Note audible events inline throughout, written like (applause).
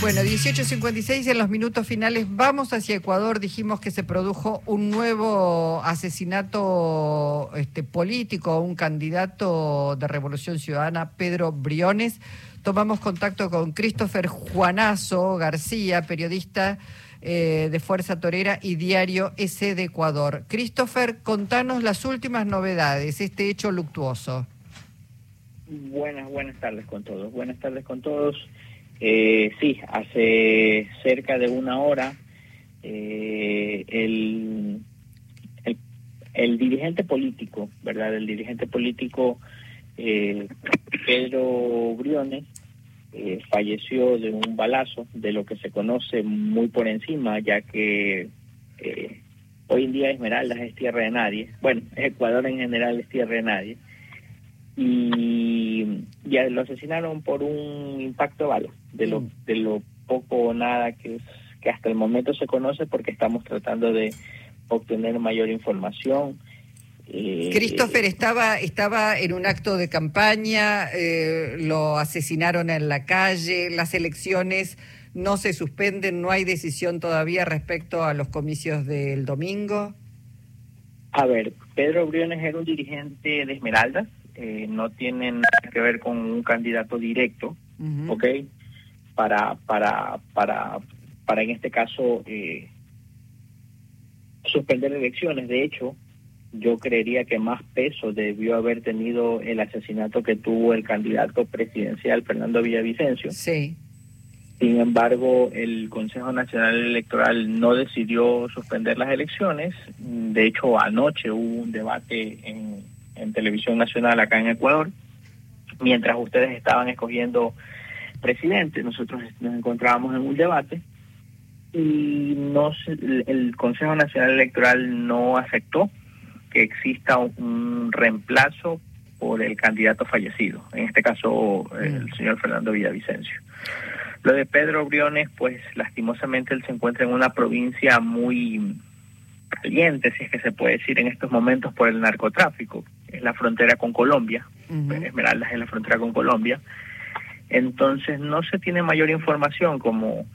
Bueno, 18.56 en los minutos finales vamos hacia Ecuador. Dijimos que se produjo un nuevo asesinato este, político, un candidato de Revolución Ciudadana, Pedro Briones. Tomamos contacto con Christopher Juanazo García, periodista eh, de Fuerza Torera y Diario S de Ecuador. Christopher, contanos las últimas novedades, este hecho luctuoso. Buenas, buenas tardes con todos. Buenas tardes con todos. Eh, sí, hace cerca de una hora eh, el, el, dirigente político, ¿verdad? El dirigente político eh, Pedro Briones eh, falleció de un balazo, de lo que se conoce muy por encima, ya que eh, hoy en día Esmeraldas es tierra de nadie. Bueno, Ecuador en general es tierra de nadie. Y ya lo asesinaron por un impacto de bala de lo, mm. de lo poco o nada que, es, que hasta el momento se conoce porque estamos tratando de obtener mayor información. Eh, Christopher estaba, estaba en un acto de campaña, eh, lo asesinaron en la calle, las elecciones no se suspenden, no hay decisión todavía respecto a los comicios del domingo. A ver, Pedro Briones era un dirigente de Esmeraldas, eh, no tiene nada que ver con un candidato directo, ¿ok? para, para, para, para en este caso eh, suspender elecciones. De hecho, yo creería que más peso debió haber tenido el asesinato que tuvo el candidato presidencial Fernando Villavicencio. Sí. Sin embargo, el Consejo Nacional Electoral no decidió suspender las elecciones. De hecho, anoche hubo un debate en, en Televisión Nacional acá en Ecuador, mientras ustedes estaban escogiendo presidente. Nosotros nos encontrábamos en un debate y no el Consejo Nacional Electoral no aceptó que exista un reemplazo por el candidato fallecido, en este caso el mm. señor Fernando Villavicencio. Lo de Pedro Briones, pues lastimosamente él se encuentra en una provincia muy caliente, si es que se puede decir en estos momentos, por el narcotráfico. Es la frontera con Colombia, Esmeraldas es la frontera con Colombia, entonces no se tiene mayor información, como,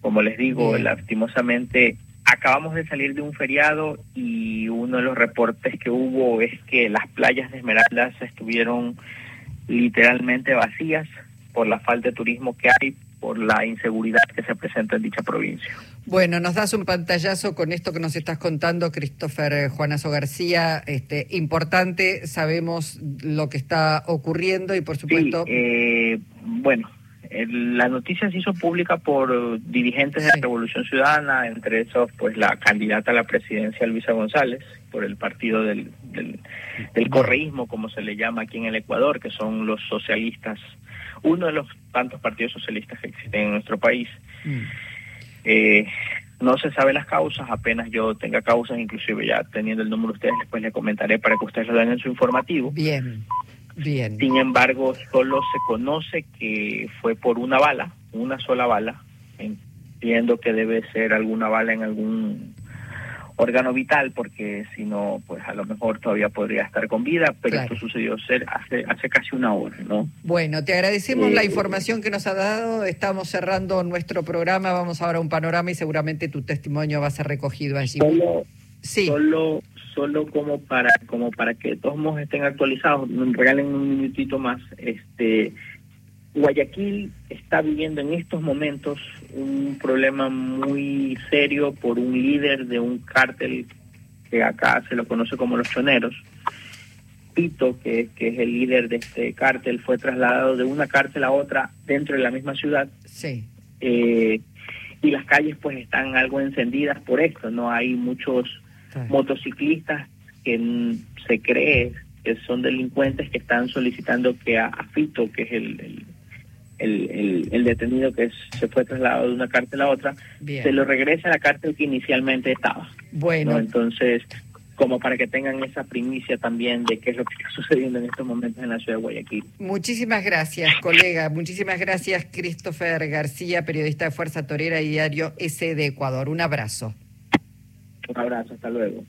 como les digo, lastimosamente acabamos de salir de un feriado y uno de los reportes que hubo es que las playas de Esmeraldas estuvieron literalmente vacías por la falta de turismo que hay, por la inseguridad que se presenta en dicha provincia. Bueno, nos das un pantallazo con esto que nos estás contando, Christopher eh, Juanazo García. Este, importante, sabemos lo que está ocurriendo y por supuesto... Eh, bueno, la noticia se hizo pública por dirigentes de la Revolución Ciudadana, entre esos pues la candidata a la presidencia Luisa González, por el partido del, del, correísmo, como se le llama aquí en el Ecuador, que son los socialistas, uno de los tantos partidos socialistas que existen en nuestro país. Mm. Eh, no se sabe las causas, apenas yo tenga causas, inclusive ya teniendo el número de ustedes, después les comentaré para que ustedes lo den en su informativo. Bien, bien. Sin embargo, solo se conoce que fue por una bala, una sola bala. Entiendo que debe ser alguna bala en algún órgano vital, porque si no, pues a lo mejor todavía podría estar con vida, pero esto sucedió ser hace, hace casi una hora, ¿no? Bueno, te agradecemos la eh, información que nos ha dado, estamos cerrando nuestro programa, vamos ahora a un panorama y seguramente tu testimonio va a ser recogido allí. Solo, sí. solo, solo como para, como para que todos estén actualizados, regalen un minutito más, este Guayaquil está viviendo en estos momentos un problema muy serio por un líder de un cártel que acá se lo conoce como los choneros. Pito, que, que es el líder de este cártel, fue trasladado de una cárcel a otra dentro de la misma ciudad. Sí. Eh, y las calles pues están algo encendidas por esto, ¿no? Hay muchos motociclistas que se cree que son delincuentes que están solicitando que a, Pito, que es el el, el, detenido que se fue trasladado de una cárcel a otra, se lo regresa a la cárcel que inicialmente estaba. Bueno. Entonces, como para que tengan esa primicia también de qué es lo que está (laughs) sucediendo en estos momentos en la ciudad de Guayaquil. Muchísimas gracias, colega. Muchísimas gracias, Christopher García, periodista de Fuerza Torera y Diario S de Ecuador. Un abrazo. Un abrazo, hasta luego.